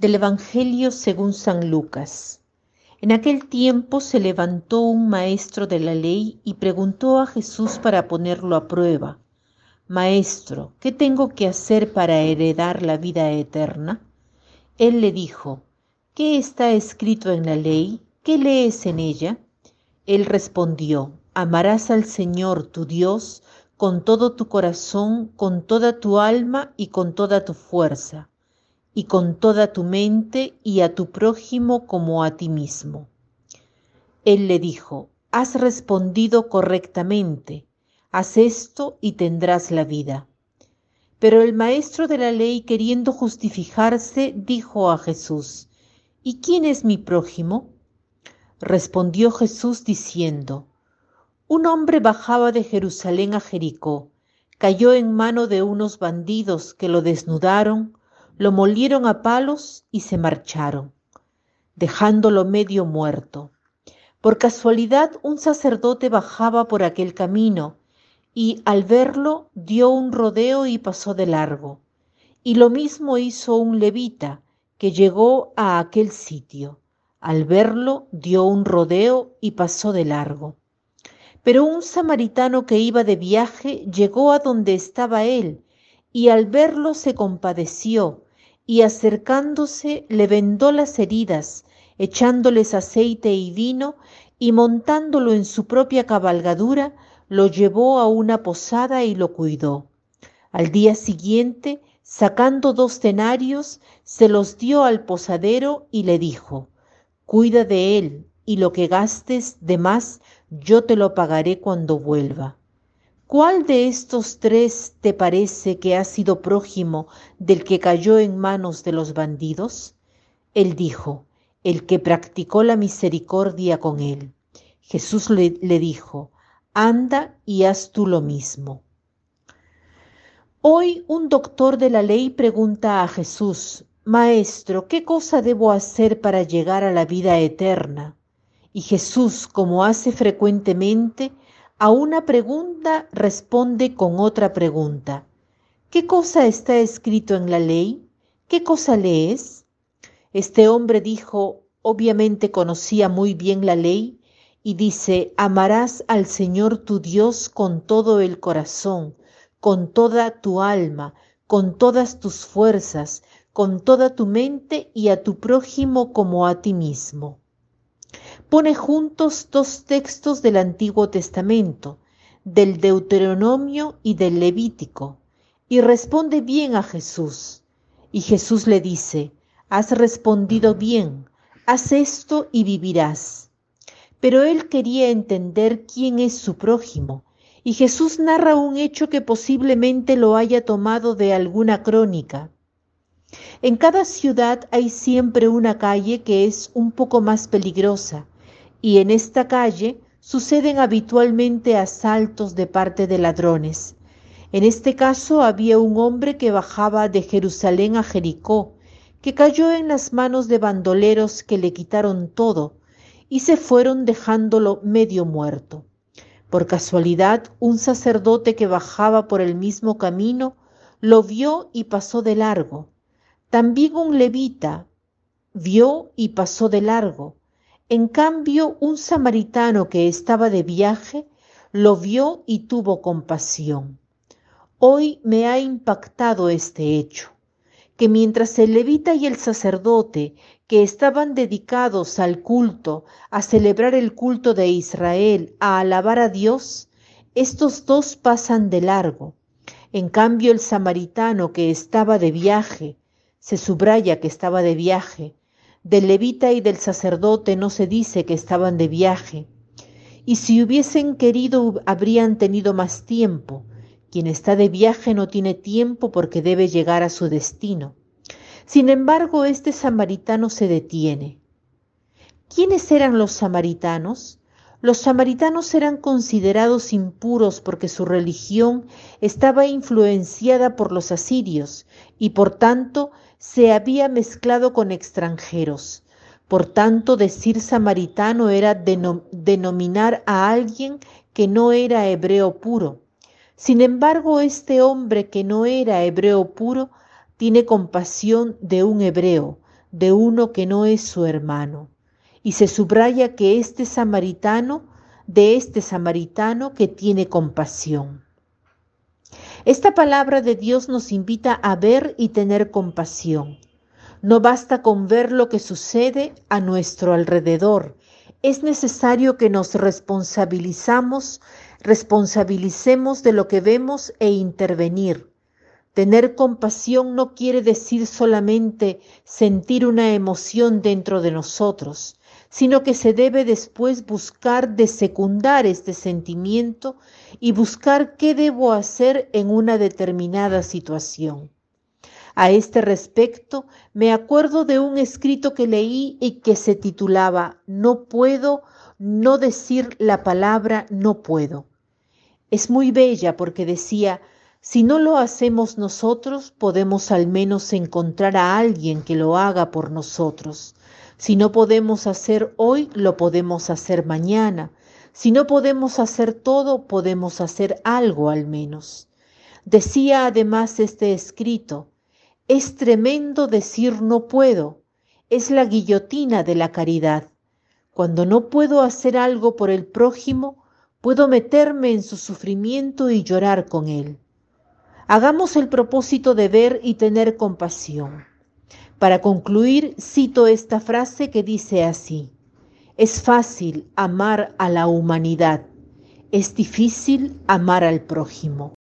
Del Evangelio según San Lucas. En aquel tiempo se levantó un maestro de la ley y preguntó a Jesús para ponerlo a prueba, Maestro, ¿qué tengo que hacer para heredar la vida eterna? Él le dijo, ¿qué está escrito en la ley? ¿Qué lees en ella? Él respondió, amarás al Señor tu Dios con todo tu corazón, con toda tu alma y con toda tu fuerza, y con toda tu mente y a tu prójimo como a ti mismo. Él le dijo, has respondido correctamente, haz esto y tendrás la vida. Pero el maestro de la ley, queriendo justificarse, dijo a Jesús, ¿Y quién es mi prójimo? Respondió Jesús diciendo, un hombre bajaba de Jerusalén a Jericó, cayó en mano de unos bandidos que lo desnudaron, lo molieron a palos y se marcharon, dejándolo medio muerto. Por casualidad un sacerdote bajaba por aquel camino y al verlo dio un rodeo y pasó de largo. Y lo mismo hizo un levita que llegó a aquel sitio. Al verlo dio un rodeo y pasó de largo. Pero un samaritano que iba de viaje llegó a donde estaba él, y al verlo se compadeció, y acercándose le vendó las heridas, echándoles aceite y vino, y montándolo en su propia cabalgadura, lo llevó a una posada y lo cuidó. Al día siguiente, sacando dos denarios, se los dio al posadero y le dijo, Cuida de él, y lo que gastes de más yo te lo pagaré cuando vuelva. ¿Cuál de estos tres te parece que ha sido prójimo del que cayó en manos de los bandidos? Él dijo, el que practicó la misericordia con él. Jesús le, le dijo, anda y haz tú lo mismo. Hoy un doctor de la ley pregunta a Jesús, Maestro, ¿qué cosa debo hacer para llegar a la vida eterna? Y Jesús, como hace frecuentemente, a una pregunta responde con otra pregunta. ¿Qué cosa está escrito en la ley? ¿Qué cosa lees? Este hombre dijo, obviamente conocía muy bien la ley, y dice, amarás al Señor tu Dios con todo el corazón, con toda tu alma, con todas tus fuerzas, con toda tu mente y a tu prójimo como a ti mismo pone juntos dos textos del Antiguo Testamento, del Deuteronomio y del Levítico, y responde bien a Jesús. Y Jesús le dice, has respondido bien, haz esto y vivirás. Pero él quería entender quién es su prójimo, y Jesús narra un hecho que posiblemente lo haya tomado de alguna crónica. En cada ciudad hay siempre una calle que es un poco más peligrosa, y en esta calle suceden habitualmente asaltos de parte de ladrones. En este caso había un hombre que bajaba de Jerusalén a Jericó, que cayó en las manos de bandoleros que le quitaron todo y se fueron dejándolo medio muerto. Por casualidad, un sacerdote que bajaba por el mismo camino lo vio y pasó de largo. También un levita vio y pasó de largo. En cambio, un samaritano que estaba de viaje lo vio y tuvo compasión. Hoy me ha impactado este hecho, que mientras el levita y el sacerdote, que estaban dedicados al culto, a celebrar el culto de Israel, a alabar a Dios, estos dos pasan de largo. En cambio, el samaritano que estaba de viaje, se subraya que estaba de viaje, del levita y del sacerdote no se dice que estaban de viaje, y si hubiesen querido habrían tenido más tiempo. Quien está de viaje no tiene tiempo porque debe llegar a su destino. Sin embargo, este samaritano se detiene. ¿Quiénes eran los samaritanos? Los samaritanos eran considerados impuros porque su religión estaba influenciada por los asirios y por tanto se había mezclado con extranjeros. Por tanto, decir samaritano era denominar a alguien que no era hebreo puro. Sin embargo, este hombre que no era hebreo puro tiene compasión de un hebreo, de uno que no es su hermano. Y se subraya que este samaritano, de este samaritano que tiene compasión. Esta palabra de Dios nos invita a ver y tener compasión. No basta con ver lo que sucede a nuestro alrededor. Es necesario que nos responsabilizamos, responsabilicemos de lo que vemos e intervenir. Tener compasión no quiere decir solamente sentir una emoción dentro de nosotros, sino que se debe después buscar de secundar este sentimiento y buscar qué debo hacer en una determinada situación. A este respecto, me acuerdo de un escrito que leí y que se titulaba No puedo no decir la palabra no puedo. Es muy bella porque decía, si no lo hacemos nosotros, podemos al menos encontrar a alguien que lo haga por nosotros. Si no podemos hacer hoy, lo podemos hacer mañana. Si no podemos hacer todo, podemos hacer algo al menos. Decía además este escrito, es tremendo decir no puedo, es la guillotina de la caridad. Cuando no puedo hacer algo por el prójimo, puedo meterme en su sufrimiento y llorar con él. Hagamos el propósito de ver y tener compasión. Para concluir, cito esta frase que dice así, es fácil amar a la humanidad, es difícil amar al prójimo.